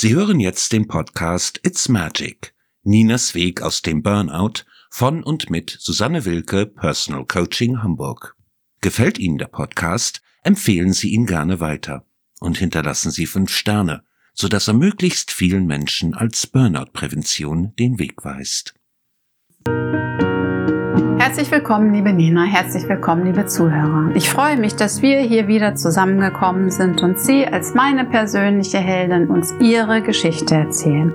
Sie hören jetzt den Podcast It's Magic. Ninas Weg aus dem Burnout von und mit Susanne Wilke, Personal Coaching Hamburg. Gefällt Ihnen der Podcast? Empfehlen Sie ihn gerne weiter und hinterlassen Sie fünf Sterne, sodass er möglichst vielen Menschen als Burnout-Prävention den Weg weist. Herzlich willkommen, liebe Nina, herzlich willkommen, liebe Zuhörer. Ich freue mich, dass wir hier wieder zusammengekommen sind und Sie als meine persönliche Heldin uns Ihre Geschichte erzählen.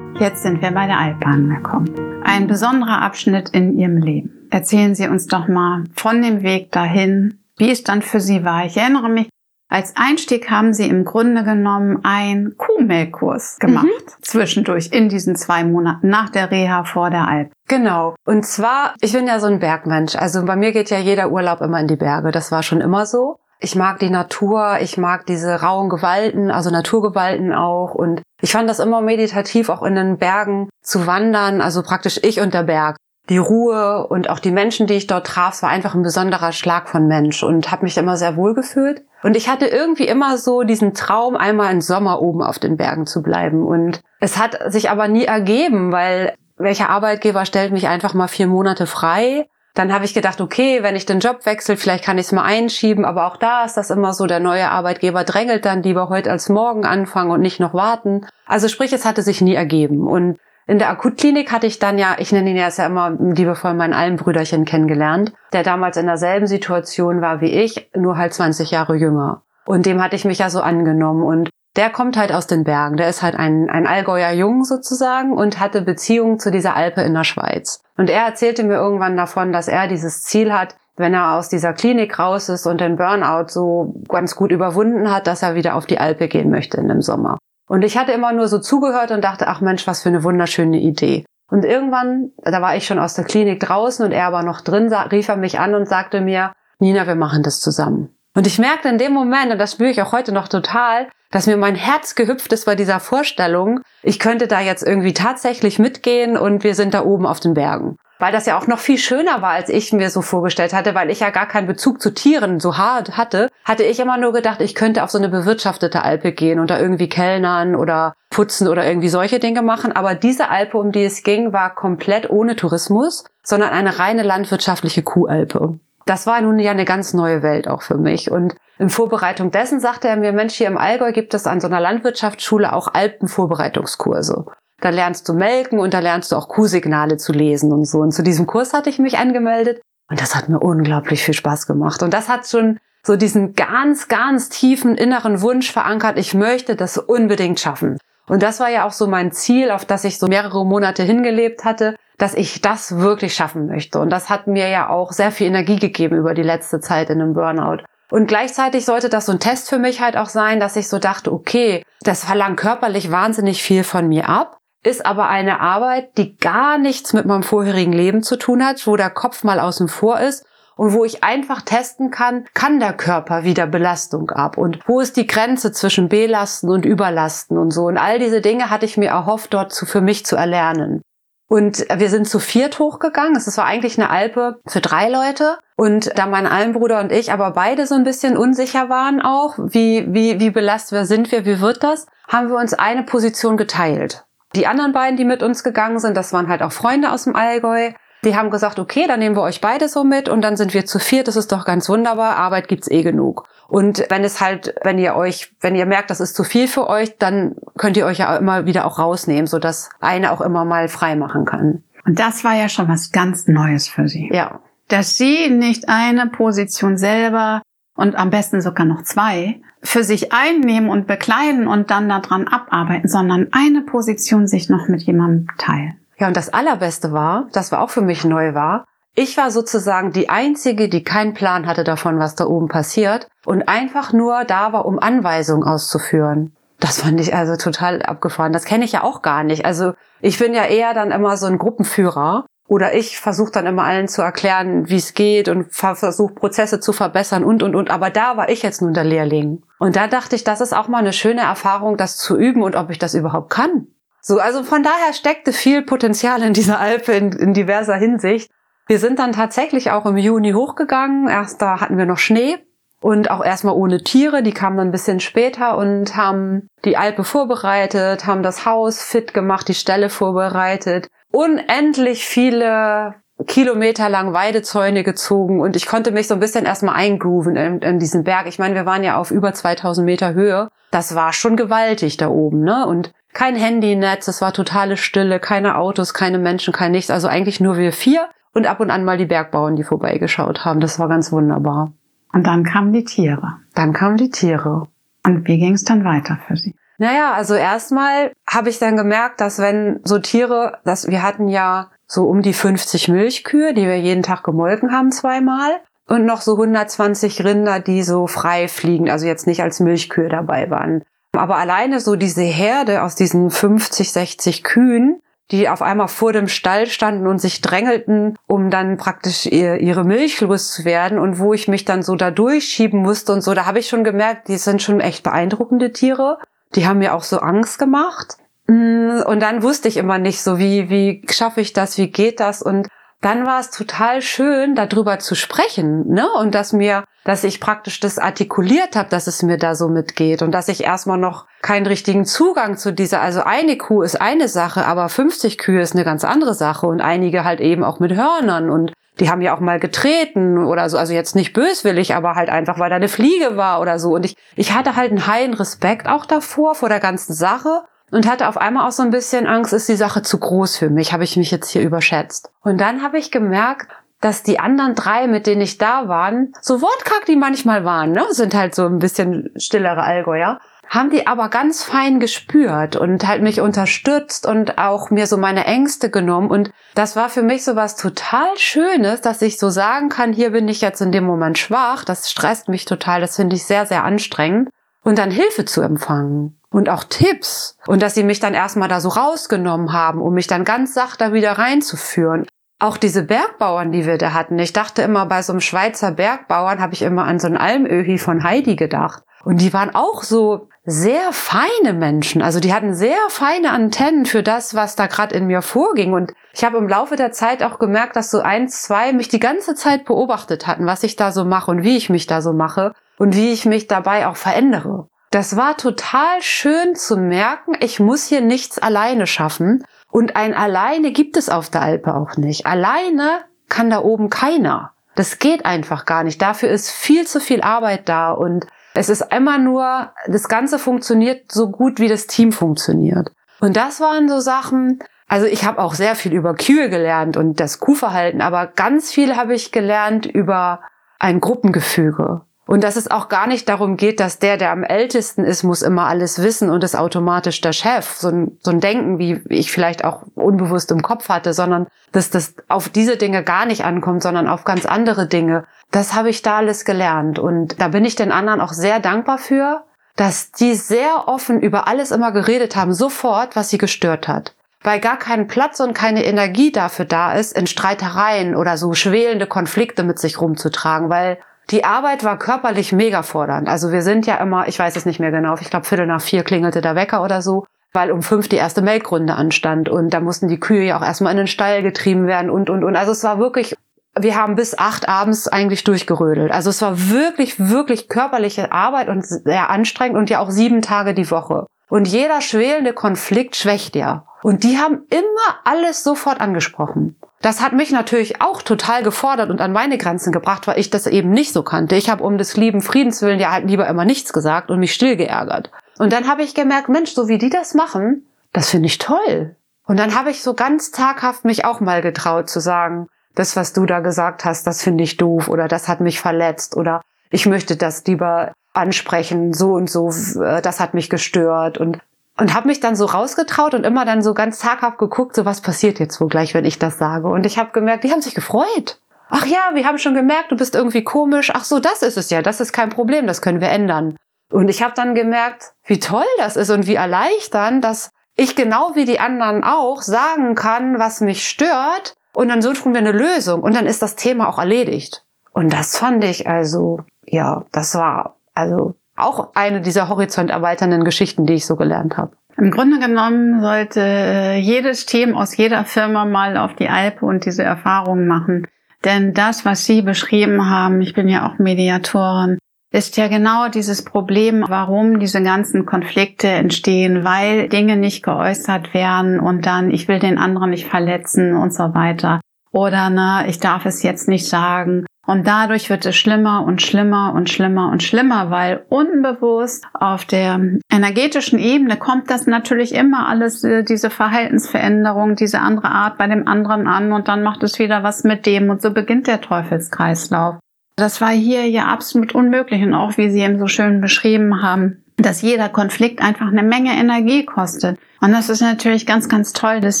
Jetzt sind wir bei der Alpe angekommen. Ein besonderer Abschnitt in Ihrem Leben. Erzählen Sie uns doch mal von dem Weg dahin, wie es dann für Sie war. Ich erinnere mich, als Einstieg haben Sie im Grunde genommen einen Kuhmelkkurs gemacht. Mhm. Zwischendurch in diesen zwei Monaten nach der Reha vor der Alp. Genau. Und zwar, ich bin ja so ein Bergmensch. Also bei mir geht ja jeder Urlaub immer in die Berge. Das war schon immer so. Ich mag die Natur, ich mag diese rauen Gewalten, also Naturgewalten auch. Und ich fand das immer meditativ, auch in den Bergen zu wandern. Also praktisch ich und der Berg die Ruhe und auch die Menschen, die ich dort traf, es war einfach ein besonderer Schlag von Mensch und habe mich immer sehr wohl gefühlt. Und ich hatte irgendwie immer so diesen Traum, einmal im Sommer oben auf den Bergen zu bleiben. Und es hat sich aber nie ergeben, weil welcher Arbeitgeber stellt mich einfach mal vier Monate frei? Dann habe ich gedacht, okay, wenn ich den Job wechsle, vielleicht kann ich es mal einschieben, aber auch da ist das immer so, der neue Arbeitgeber drängelt dann lieber heute als morgen anfangen und nicht noch warten. Also sprich, es hatte sich nie ergeben. Und in der Akutklinik hatte ich dann ja, ich nenne ihn ja ja immer liebevoll mein Almbrüderchen kennengelernt, der damals in derselben Situation war wie ich, nur halt 20 Jahre jünger. Und dem hatte ich mich ja so angenommen und der kommt halt aus den Bergen. Der ist halt ein, ein Allgäuer Jung sozusagen und hatte Beziehungen zu dieser Alpe in der Schweiz. Und er erzählte mir irgendwann davon, dass er dieses Ziel hat, wenn er aus dieser Klinik raus ist und den Burnout so ganz gut überwunden hat, dass er wieder auf die Alpe gehen möchte in dem Sommer. Und ich hatte immer nur so zugehört und dachte, ach Mensch, was für eine wunderschöne Idee. Und irgendwann, da war ich schon aus der Klinik draußen und er aber noch drin, rief er mich an und sagte mir, Nina, wir machen das zusammen. Und ich merkte in dem Moment, und das spüre ich auch heute noch total, dass mir mein Herz gehüpft ist bei dieser Vorstellung, ich könnte da jetzt irgendwie tatsächlich mitgehen und wir sind da oben auf den Bergen weil das ja auch noch viel schöner war, als ich mir so vorgestellt hatte, weil ich ja gar keinen Bezug zu Tieren so hart hatte, hatte ich immer nur gedacht, ich könnte auf so eine bewirtschaftete Alpe gehen und da irgendwie kellnern oder putzen oder irgendwie solche Dinge machen. Aber diese Alpe, um die es ging, war komplett ohne Tourismus, sondern eine reine landwirtschaftliche Kuhalpe. Das war nun ja eine ganz neue Welt auch für mich. Und in Vorbereitung dessen sagte er mir, Mensch, hier im Allgäu gibt es an so einer Landwirtschaftsschule auch Alpenvorbereitungskurse. Da lernst du melken und da lernst du auch Kuhsignale zu lesen und so. Und zu diesem Kurs hatte ich mich angemeldet und das hat mir unglaublich viel Spaß gemacht. Und das hat schon so diesen ganz, ganz tiefen inneren Wunsch verankert, ich möchte das unbedingt schaffen. Und das war ja auch so mein Ziel, auf das ich so mehrere Monate hingelebt hatte, dass ich das wirklich schaffen möchte. Und das hat mir ja auch sehr viel Energie gegeben über die letzte Zeit in einem Burnout. Und gleichzeitig sollte das so ein Test für mich halt auch sein, dass ich so dachte, okay, das verlangt körperlich wahnsinnig viel von mir ab ist aber eine Arbeit, die gar nichts mit meinem vorherigen Leben zu tun hat, wo der Kopf mal außen vor ist und wo ich einfach testen kann, kann der Körper wieder Belastung ab und wo ist die Grenze zwischen Belasten und Überlasten und so. Und all diese Dinge hatte ich mir erhofft, dort zu, für mich zu erlernen. Und wir sind zu viert hochgegangen. Es war eigentlich eine Alpe für drei Leute. Und da mein Almbruder und ich aber beide so ein bisschen unsicher waren auch, wie, wie, wie belastet sind wir, wie wird das, haben wir uns eine Position geteilt. Die anderen beiden, die mit uns gegangen sind, das waren halt auch Freunde aus dem Allgäu. Die haben gesagt, okay, dann nehmen wir euch beide so mit und dann sind wir zu viert. Das ist doch ganz wunderbar. Arbeit gibt's eh genug. Und wenn es halt, wenn ihr euch, wenn ihr merkt, das ist zu viel für euch, dann könnt ihr euch ja immer wieder auch rausnehmen, sodass eine auch immer mal frei machen kann. Und das war ja schon was ganz Neues für Sie. Ja. Dass Sie nicht eine Position selber und am besten sogar noch zwei für sich einnehmen und bekleiden und dann daran abarbeiten, sondern eine Position sich noch mit jemandem teilen. Ja, und das Allerbeste war, das war auch für mich neu war, ich war sozusagen die Einzige, die keinen Plan hatte davon, was da oben passiert und einfach nur da war, um Anweisungen auszuführen. Das fand ich also total abgefahren. Das kenne ich ja auch gar nicht. Also ich bin ja eher dann immer so ein Gruppenführer oder ich versuche dann immer allen zu erklären, wie es geht und versuche Prozesse zu verbessern und, und, und. Aber da war ich jetzt nun der Lehrling. Und da dachte ich, das ist auch mal eine schöne Erfahrung, das zu üben und ob ich das überhaupt kann. So, also von daher steckte viel Potenzial in dieser Alpe in, in diverser Hinsicht. Wir sind dann tatsächlich auch im Juni hochgegangen. Erst da hatten wir noch Schnee. und auch erstmal ohne Tiere. Die kamen dann ein bisschen später und haben die Alpe vorbereitet, haben das Haus fit gemacht, die Stelle vorbereitet. Unendlich viele Kilometer lang Weidezäune gezogen und ich konnte mich so ein bisschen erstmal eingrooven in, in diesen Berg. Ich meine, wir waren ja auf über 2000 Meter Höhe. Das war schon gewaltig da oben, ne? Und kein Handynetz, es war totale Stille, keine Autos, keine Menschen, kein nichts. Also eigentlich nur wir vier und ab und an mal die Bergbauern, die vorbeigeschaut haben. Das war ganz wunderbar. Und dann kamen die Tiere. Dann kamen die Tiere. Und wie ging es dann weiter für Sie? Naja, also erstmal habe ich dann gemerkt, dass wenn so Tiere, dass wir hatten ja so um die 50 Milchkühe, die wir jeden Tag gemolken haben zweimal und noch so 120 Rinder, die so frei fliegen, also jetzt nicht als Milchkühe dabei waren. Aber alleine so diese Herde aus diesen 50, 60 Kühen, die auf einmal vor dem Stall standen und sich drängelten, um dann praktisch ihre Milch loszuwerden und wo ich mich dann so da durchschieben musste und so, da habe ich schon gemerkt, die sind schon echt beeindruckende Tiere. Die haben mir auch so Angst gemacht. Mm, und dann wusste ich immer nicht so, wie, wie schaffe ich das, wie geht das? Und dann war es total schön, darüber zu sprechen, ne? Und dass mir, dass ich praktisch das artikuliert habe, dass es mir da so mitgeht und dass ich erstmal noch keinen richtigen Zugang zu dieser, also eine Kuh ist eine Sache, aber 50 Kühe ist eine ganz andere Sache und einige halt eben auch mit Hörnern und die haben ja auch mal getreten oder so, also jetzt nicht böswillig, aber halt einfach, weil da eine Fliege war oder so. Und ich, ich hatte halt einen heilen Respekt auch davor, vor der ganzen Sache und hatte auf einmal auch so ein bisschen Angst, ist die Sache zu groß für mich, habe ich mich jetzt hier überschätzt. Und dann habe ich gemerkt, dass die anderen drei, mit denen ich da waren, so wortkarg die manchmal waren, ne, sind halt so ein bisschen stillere Allgäuer, haben die aber ganz fein gespürt und halt mich unterstützt und auch mir so meine Ängste genommen. Und das war für mich so was total Schönes, dass ich so sagen kann, hier bin ich jetzt in dem Moment schwach, das stresst mich total, das finde ich sehr, sehr anstrengend. Und dann Hilfe zu empfangen und auch Tipps und dass sie mich dann erstmal da so rausgenommen haben, um mich dann ganz sachter wieder reinzuführen. Auch diese Bergbauern, die wir da hatten. Ich dachte immer, bei so einem Schweizer Bergbauern habe ich immer an so ein Almöhi von Heidi gedacht. Und die waren auch so sehr feine Menschen. Also die hatten sehr feine Antennen für das, was da gerade in mir vorging. Und ich habe im Laufe der Zeit auch gemerkt, dass so eins, zwei mich die ganze Zeit beobachtet hatten, was ich da so mache und wie ich mich da so mache und wie ich mich dabei auch verändere. Das war total schön zu merken, ich muss hier nichts alleine schaffen. Und ein alleine gibt es auf der Alpe auch nicht. Alleine kann da oben keiner. Das geht einfach gar nicht. Dafür ist viel zu viel Arbeit da und es ist immer nur, das Ganze funktioniert so gut, wie das Team funktioniert. Und das waren so Sachen, also ich habe auch sehr viel über Kühe gelernt und das Kuhverhalten, aber ganz viel habe ich gelernt über ein Gruppengefüge. Und dass es auch gar nicht darum geht, dass der, der am ältesten ist, muss immer alles wissen und ist automatisch der Chef. So ein, so ein Denken, wie ich vielleicht auch unbewusst im Kopf hatte, sondern dass das auf diese Dinge gar nicht ankommt, sondern auf ganz andere Dinge. Das habe ich da alles gelernt. Und da bin ich den anderen auch sehr dankbar für, dass die sehr offen über alles immer geredet haben, sofort, was sie gestört hat weil gar kein Platz und keine Energie dafür da ist, in Streitereien oder so schwelende Konflikte mit sich rumzutragen, weil die Arbeit war körperlich mega fordernd. Also wir sind ja immer, ich weiß es nicht mehr genau, ich glaube Viertel nach vier klingelte der Wecker oder so, weil um fünf die erste Melkrunde anstand und da mussten die Kühe ja auch erstmal in den Stall getrieben werden und, und, und. Also es war wirklich, wir haben bis acht abends eigentlich durchgerödelt. Also es war wirklich, wirklich körperliche Arbeit und sehr anstrengend und ja auch sieben Tage die Woche. Und jeder schwelende Konflikt schwächt ja. Und die haben immer alles sofort angesprochen. Das hat mich natürlich auch total gefordert und an meine Grenzen gebracht, weil ich das eben nicht so kannte. Ich habe um des lieben Friedens willen ja halt lieber immer nichts gesagt und mich still geärgert. Und dann habe ich gemerkt, Mensch, so wie die das machen, das finde ich toll. Und dann habe ich so ganz taghaft mich auch mal getraut zu sagen, das, was du da gesagt hast, das finde ich doof oder das hat mich verletzt oder ich möchte das lieber ansprechen, so und so, äh, das hat mich gestört und und habe mich dann so rausgetraut und immer dann so ganz zaghaft geguckt, so was passiert jetzt wohl gleich, wenn ich das sage. Und ich habe gemerkt, die haben sich gefreut. Ach ja, wir haben schon gemerkt, du bist irgendwie komisch. Ach so, das ist es ja, das ist kein Problem, das können wir ändern. Und ich habe dann gemerkt, wie toll das ist und wie erleichternd, dass ich genau wie die anderen auch sagen kann, was mich stört. Und dann suchen wir eine Lösung und dann ist das Thema auch erledigt. Und das fand ich also, ja, das war also auch eine dieser horizonterweiternden Geschichten, die ich so gelernt habe. Im Grunde genommen sollte äh, jedes Team aus jeder Firma mal auf die Alpe und diese Erfahrungen machen. Denn das, was Sie beschrieben haben, ich bin ja auch Mediatorin, ist ja genau dieses Problem, warum diese ganzen Konflikte entstehen, weil Dinge nicht geäußert werden und dann, ich will den anderen nicht verletzen und so weiter. Oder, ne, ich darf es jetzt nicht sagen. Und dadurch wird es schlimmer und schlimmer und schlimmer und schlimmer, weil unbewusst auf der energetischen Ebene kommt das natürlich immer alles, äh, diese Verhaltensveränderung, diese andere Art bei dem anderen an und dann macht es wieder was mit dem und so beginnt der Teufelskreislauf. Das war hier ja absolut unmöglich und auch wie Sie eben so schön beschrieben haben, dass jeder Konflikt einfach eine Menge Energie kostet. Und das ist natürlich ganz, ganz toll, dass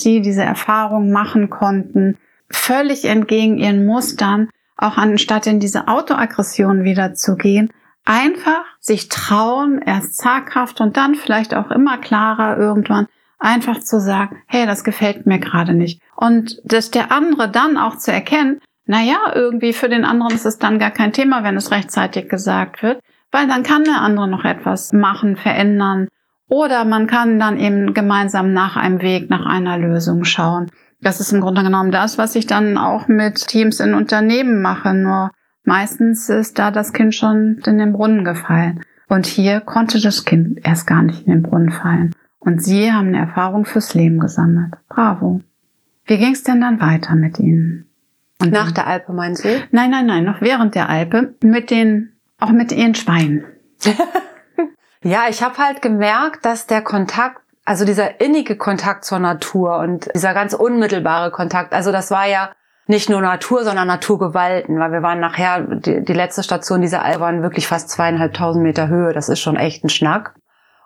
Sie diese Erfahrung machen konnten, völlig entgegen Ihren Mustern auch anstatt in diese Autoaggression wieder zu gehen, einfach sich trauen, erst zaghaft und dann vielleicht auch immer klarer irgendwann einfach zu sagen, hey, das gefällt mir gerade nicht. Und dass der andere dann auch zu erkennen, na ja, irgendwie für den anderen ist es dann gar kein Thema, wenn es rechtzeitig gesagt wird, weil dann kann der andere noch etwas machen, verändern oder man kann dann eben gemeinsam nach einem Weg, nach einer Lösung schauen. Das ist im Grunde genommen das, was ich dann auch mit Teams in Unternehmen mache. Nur meistens ist da das Kind schon in den Brunnen gefallen. Und hier konnte das Kind erst gar nicht in den Brunnen fallen. Und Sie haben eine Erfahrung fürs Leben gesammelt. Bravo. Wie ging es denn dann weiter mit Ihnen? Und Nach der Alpe meinen Sie? Nein, nein, nein, noch während der Alpe. Mit den, auch mit Ihren Schweinen. ja, ich habe halt gemerkt, dass der Kontakt also dieser innige Kontakt zur Natur und dieser ganz unmittelbare Kontakt, also das war ja nicht nur Natur, sondern Naturgewalten, weil wir waren nachher, die, die letzte Station dieser Alp waren wirklich fast zweieinhalbtausend Meter Höhe, das ist schon echt ein Schnack.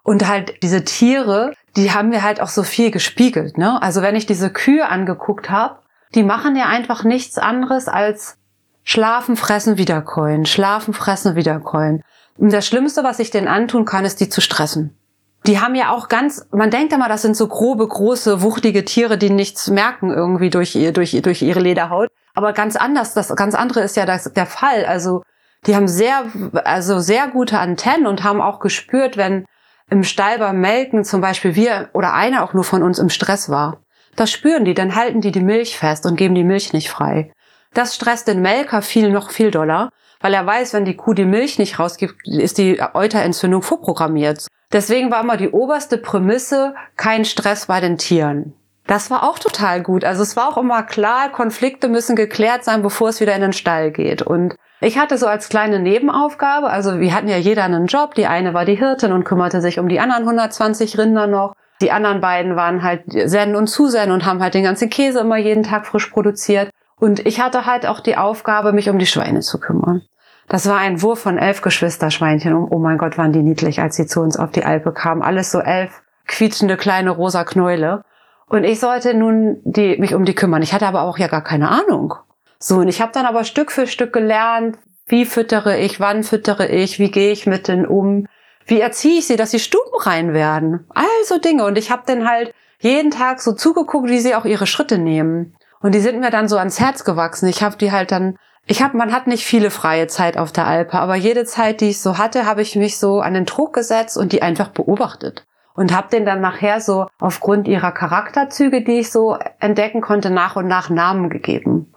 Und halt diese Tiere, die haben mir halt auch so viel gespiegelt. Ne? Also wenn ich diese Kühe angeguckt habe, die machen ja einfach nichts anderes als schlafen, fressen, wiederkeulen, schlafen, fressen, wiederkeulen. Und das Schlimmste, was ich denen antun kann, ist die zu stressen die haben ja auch ganz, man denkt immer, das sind so grobe, große, wuchtige Tiere, die nichts merken irgendwie durch, ihr, durch, durch ihre Lederhaut. Aber ganz anders, das ganz andere ist ja das, der Fall. Also die haben sehr, also sehr gute Antennen und haben auch gespürt, wenn im Stall beim Melken zum Beispiel wir oder einer auch nur von uns im Stress war. Das spüren die, dann halten die die Milch fest und geben die Milch nicht frei. Das stresst den Melker viel noch viel doller, weil er weiß, wenn die Kuh die Milch nicht rausgibt, ist die Euterentzündung vorprogrammiert. Deswegen war immer die oberste Prämisse kein Stress bei den Tieren. Das war auch total gut. Also es war auch immer klar, Konflikte müssen geklärt sein, bevor es wieder in den Stall geht. Und ich hatte so als kleine Nebenaufgabe, also wir hatten ja jeder einen Job. Die eine war die Hirtin und kümmerte sich um die anderen 120 Rinder noch. Die anderen beiden waren halt Zen und Susan und haben halt den ganzen Käse immer jeden Tag frisch produziert. Und ich hatte halt auch die Aufgabe, mich um die Schweine zu kümmern. Das war ein Wurf von elf Geschwisterschweinchen. Oh mein Gott, waren die niedlich, als sie zu uns auf die Alpe kamen. Alles so elf quietschende kleine rosa Knäule. Und ich sollte nun die, mich um die kümmern. Ich hatte aber auch ja gar keine Ahnung. So, und ich habe dann aber Stück für Stück gelernt, wie füttere ich, wann füttere ich, wie gehe ich mit denen um, wie erziehe ich sie, dass sie stubenrein werden. Also Dinge. Und ich habe dann halt jeden Tag so zugeguckt, wie sie auch ihre Schritte nehmen. Und die sind mir dann so ans Herz gewachsen. Ich habe die halt dann ich habe, man hat nicht viele freie Zeit auf der Alpe, aber jede Zeit, die ich so hatte, habe ich mich so an den Druck gesetzt und die einfach beobachtet und habe den dann nachher so aufgrund ihrer Charakterzüge, die ich so entdecken konnte, nach und nach Namen gegeben.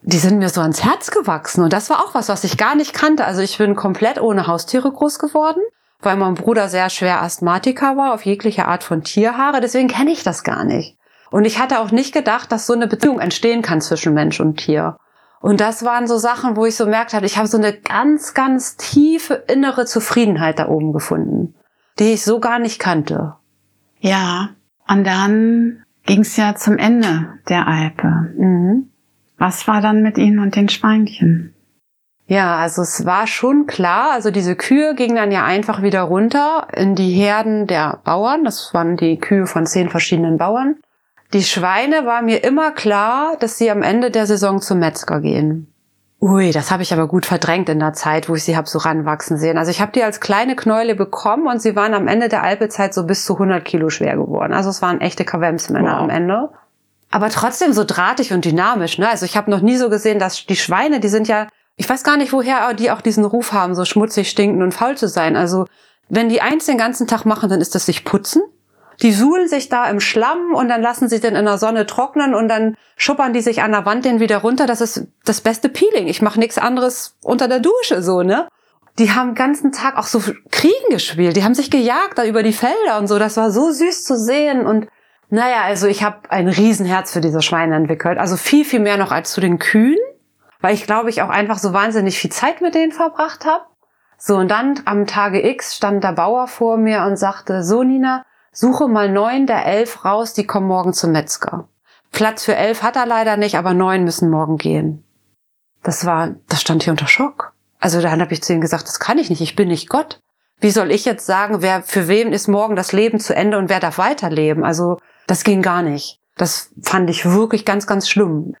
Die sind mir so ans Herz gewachsen und das war auch was, was ich gar nicht kannte. Also ich bin komplett ohne Haustiere groß geworden, weil mein Bruder sehr schwer Asthmatiker war auf jegliche Art von Tierhaare. Deswegen kenne ich das gar nicht. Und ich hatte auch nicht gedacht, dass so eine Beziehung entstehen kann zwischen Mensch und Tier. Und das waren so Sachen, wo ich so merkt habe, ich habe so eine ganz, ganz tiefe innere Zufriedenheit da oben gefunden, die ich so gar nicht kannte. Ja, und dann ging es ja zum Ende der Alpe. Mhm. Was war dann mit Ihnen und den Schweinchen? Ja, also es war schon klar, also diese Kühe gingen dann ja einfach wieder runter in die Herden der Bauern. Das waren die Kühe von zehn verschiedenen Bauern. Die Schweine war mir immer klar, dass sie am Ende der Saison zum Metzger gehen. Ui, das habe ich aber gut verdrängt in der Zeit, wo ich sie habe so ranwachsen sehen. Also ich habe die als kleine Knäule bekommen und sie waren am Ende der Alpezeit so bis zu 100 Kilo schwer geworden. Also es waren echte Kavemsmänner wow. am Ende. Aber trotzdem so drahtig und dynamisch. Ne? Also ich habe noch nie so gesehen, dass die Schweine, die sind ja, ich weiß gar nicht, woher die auch diesen Ruf haben, so schmutzig, stinken und faul zu sein. Also wenn die eins den ganzen Tag machen, dann ist das sich putzen. Die suhlen sich da im Schlamm und dann lassen sie den in der Sonne trocknen und dann schuppern die sich an der Wand den wieder runter. Das ist das beste Peeling. Ich mache nichts anderes unter der Dusche so, ne? die haben den ganzen Tag auch so Kriegen gespielt. Die haben sich gejagt da über die Felder und so. Das war so süß zu sehen. Und naja, also ich habe ein Riesenherz für diese Schweine entwickelt. Also viel, viel mehr noch als zu den Kühen. Weil ich glaube, ich auch einfach so wahnsinnig viel Zeit mit denen verbracht habe. So, und dann am Tage X stand der Bauer vor mir und sagte, so Nina, suche mal neun der elf raus, die kommen morgen zum Metzger. Platz für elf hat er leider nicht, aber neun müssen morgen gehen. Das war, das stand hier unter Schock. Also dann habe ich zu ihm gesagt, das kann ich nicht, ich bin nicht Gott. Wie soll ich jetzt sagen, wer für wem ist morgen das Leben zu Ende und wer darf weiterleben? Also das ging gar nicht. Das fand ich wirklich ganz, ganz schlimm.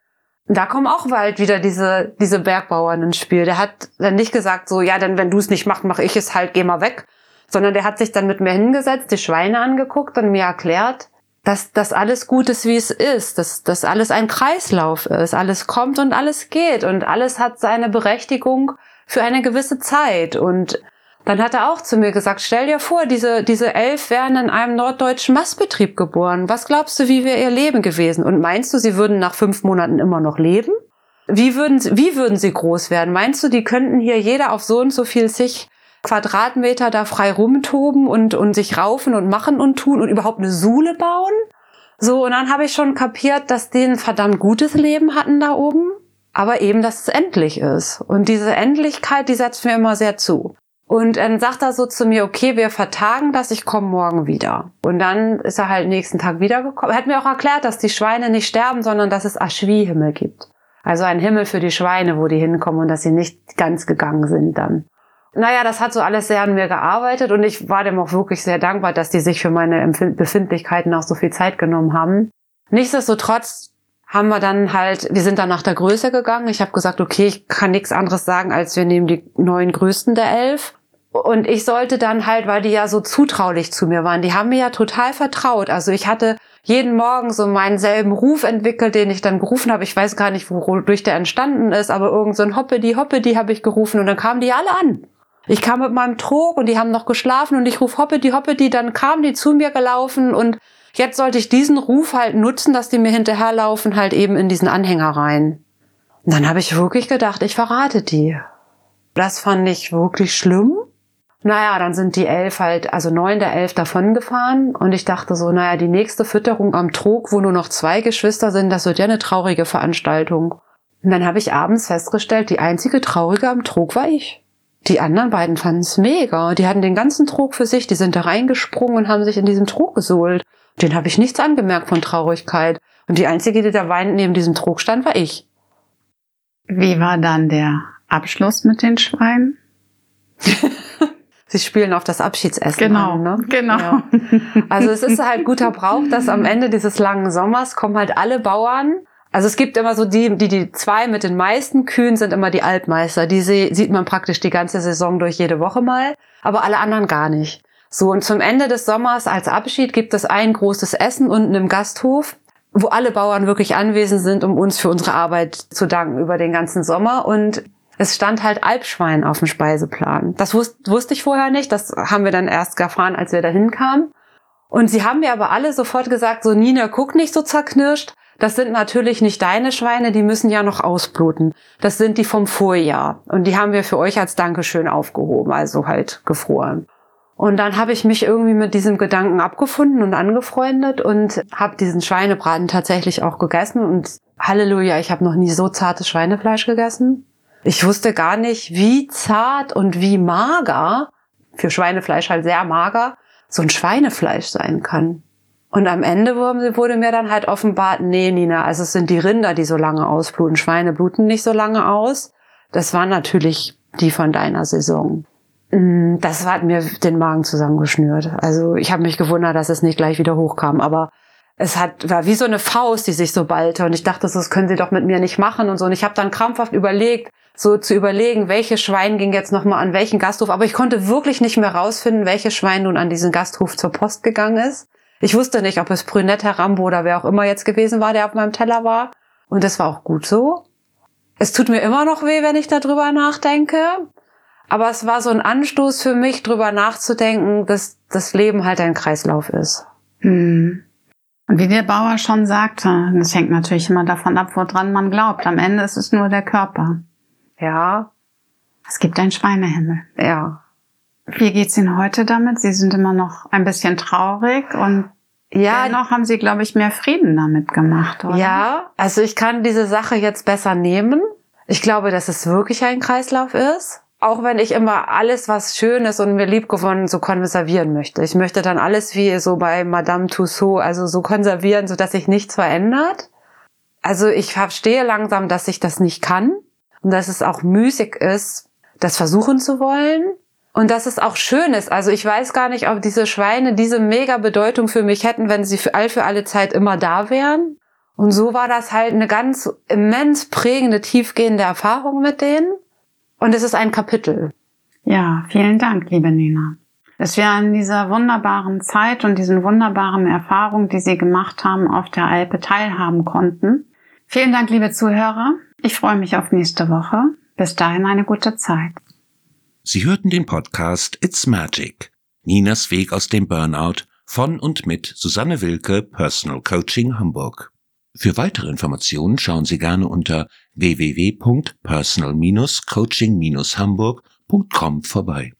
Da kommen auch bald wieder diese, diese Bergbauern ins Spiel. Der hat dann nicht gesagt so, ja, dann wenn du es nicht machst, mache ich es halt, geh mal weg. Sondern der hat sich dann mit mir hingesetzt, die Schweine angeguckt und mir erklärt, dass das alles gut ist, wie es ist, dass das alles ein Kreislauf ist, alles kommt und alles geht und alles hat seine Berechtigung für eine gewisse Zeit und dann hat er auch zu mir gesagt, stell dir vor, diese, diese elf wären in einem norddeutschen Mastbetrieb geboren. Was glaubst du, wie wäre ihr Leben gewesen? Und meinst du, sie würden nach fünf Monaten immer noch leben? Wie würden, wie würden sie groß werden? Meinst du, die könnten hier jeder auf so und so viel sich Quadratmeter da frei rumtoben und, und sich raufen und machen und tun und überhaupt eine Sule bauen? So, und dann habe ich schon kapiert, dass die ein verdammt gutes Leben hatten da oben, aber eben, dass es endlich ist. Und diese Endlichkeit, die setzt mir immer sehr zu. Und dann sagt er so zu mir, okay, wir vertagen das, ich komme morgen wieder. Und dann ist er halt nächsten Tag wiedergekommen. Er hat mir auch erklärt, dass die Schweine nicht sterben, sondern dass es Aschwi-Himmel gibt. Also ein Himmel für die Schweine, wo die hinkommen und dass sie nicht ganz gegangen sind dann. Naja, das hat so alles sehr an mir gearbeitet und ich war dem auch wirklich sehr dankbar, dass die sich für meine Befindlichkeiten auch so viel Zeit genommen haben. Nichtsdestotrotz haben wir dann halt, wir sind dann nach der Größe gegangen. Ich habe gesagt, okay, ich kann nichts anderes sagen, als wir nehmen die neun größten der elf. Und ich sollte dann halt, weil die ja so zutraulich zu mir waren, die haben mir ja total vertraut. Also ich hatte jeden Morgen so meinen selben Ruf entwickelt, den ich dann gerufen habe. Ich weiß gar nicht, wodurch der entstanden ist, aber irgend so ein Hoppedi, Hoppedi habe ich gerufen und dann kamen die alle an. Ich kam mit meinem Trog und die haben noch geschlafen und ich ruf Hoppedi, Hoppedi, dann kamen die zu mir gelaufen und jetzt sollte ich diesen Ruf halt nutzen, dass die mir hinterherlaufen, halt eben in diesen Anhänger rein. Und dann habe ich wirklich gedacht, ich verrate die. Das fand ich wirklich schlimm. Naja, dann sind die elf halt, also neun der elf davon gefahren und ich dachte so, naja, die nächste Fütterung am Trog, wo nur noch zwei Geschwister sind, das wird ja eine traurige Veranstaltung. Und dann habe ich abends festgestellt, die einzige Traurige am Trog war ich. Die anderen beiden fanden es mega. Die hatten den ganzen Trog für sich. Die sind da reingesprungen und haben sich in diesem Trog gesohlt. Den habe ich nichts angemerkt von Traurigkeit. Und die einzige, die da weinend neben diesem Trog stand, war ich. Wie war dann der Abschluss mit den Schweinen? Sie spielen auf das Abschiedsessen genau, an, ne? Genau. Ja. Also es ist halt guter Brauch, dass am Ende dieses langen Sommers kommen halt alle Bauern also es gibt immer so die, die, die zwei mit den meisten Kühen sind immer die Altmeister. Die sieht man praktisch die ganze Saison durch jede Woche mal, aber alle anderen gar nicht. So, und zum Ende des Sommers als Abschied gibt es ein großes Essen unten im Gasthof, wo alle Bauern wirklich anwesend sind, um uns für unsere Arbeit zu danken über den ganzen Sommer. Und es stand halt Alpschwein auf dem Speiseplan. Das wusste, wusste ich vorher nicht. Das haben wir dann erst erfahren, als wir dahin kamen. Und sie haben mir aber alle sofort gesagt, so Nina, guck nicht so zerknirscht. Das sind natürlich nicht deine Schweine, die müssen ja noch ausbluten. Das sind die vom Vorjahr. Und die haben wir für euch als Dankeschön aufgehoben, also halt gefroren. Und dann habe ich mich irgendwie mit diesem Gedanken abgefunden und angefreundet und habe diesen Schweinebraten tatsächlich auch gegessen. Und Halleluja, ich habe noch nie so zartes Schweinefleisch gegessen. Ich wusste gar nicht, wie zart und wie mager, für Schweinefleisch halt sehr mager, so ein Schweinefleisch sein kann. Und am Ende wurde mir dann halt offenbart, nee, Nina, also es sind die Rinder, die so lange ausbluten. Schweine bluten nicht so lange aus. Das waren natürlich die von deiner Saison. Mm, das hat mir den Magen zusammengeschnürt. Also ich habe mich gewundert, dass es nicht gleich wieder hochkam, aber es hat war wie so eine Faust, die sich so ballte und ich dachte, das können sie doch mit mir nicht machen und so. Und ich habe dann krampfhaft überlegt, so zu überlegen, welche Schwein ging jetzt nochmal an welchen Gasthof. Aber ich konnte wirklich nicht mehr rausfinden, welches Schwein nun an diesen Gasthof zur Post gegangen ist. Ich wusste nicht, ob es Brünette, Rambo oder wer auch immer jetzt gewesen war, der auf meinem Teller war. Und das war auch gut so. Es tut mir immer noch weh, wenn ich darüber nachdenke. Aber es war so ein Anstoß für mich, drüber nachzudenken, dass das Leben halt ein Kreislauf ist. Hm. Und wie der Bauer schon sagte, das hängt natürlich immer davon ab, woran man glaubt. Am Ende ist es nur der Körper. Ja. Es gibt einen Schweinehimmel. Ja. Wie geht's Ihnen heute damit? Sie sind immer noch ein bisschen traurig und Ja, dennoch haben Sie, glaube ich, mehr Frieden damit gemacht, oder? Ja, also ich kann diese Sache jetzt besser nehmen. Ich glaube, dass es wirklich ein Kreislauf ist. Auch wenn ich immer alles, was schön ist und mir lieb gewonnen, so konservieren möchte. Ich möchte dann alles wie so bei Madame Tussaud, also so konservieren, so dass sich nichts verändert. Also ich verstehe langsam, dass ich das nicht kann und dass es auch müßig ist, das versuchen zu wollen. Und dass es auch schön ist. Also ich weiß gar nicht, ob diese Schweine diese mega Bedeutung für mich hätten, wenn sie für all für alle Zeit immer da wären. Und so war das halt eine ganz immens prägende, tiefgehende Erfahrung mit denen. Und es ist ein Kapitel. Ja, vielen Dank, liebe Nina. Dass wir an dieser wunderbaren Zeit und diesen wunderbaren Erfahrungen, die Sie gemacht haben, auf der Alpe teilhaben konnten. Vielen Dank, liebe Zuhörer. Ich freue mich auf nächste Woche. Bis dahin eine gute Zeit. Sie hörten den Podcast It's Magic. Ninas Weg aus dem Burnout von und mit Susanne Wilke, Personal Coaching Hamburg. Für weitere Informationen schauen Sie gerne unter www.personal-coaching-hamburg.com vorbei.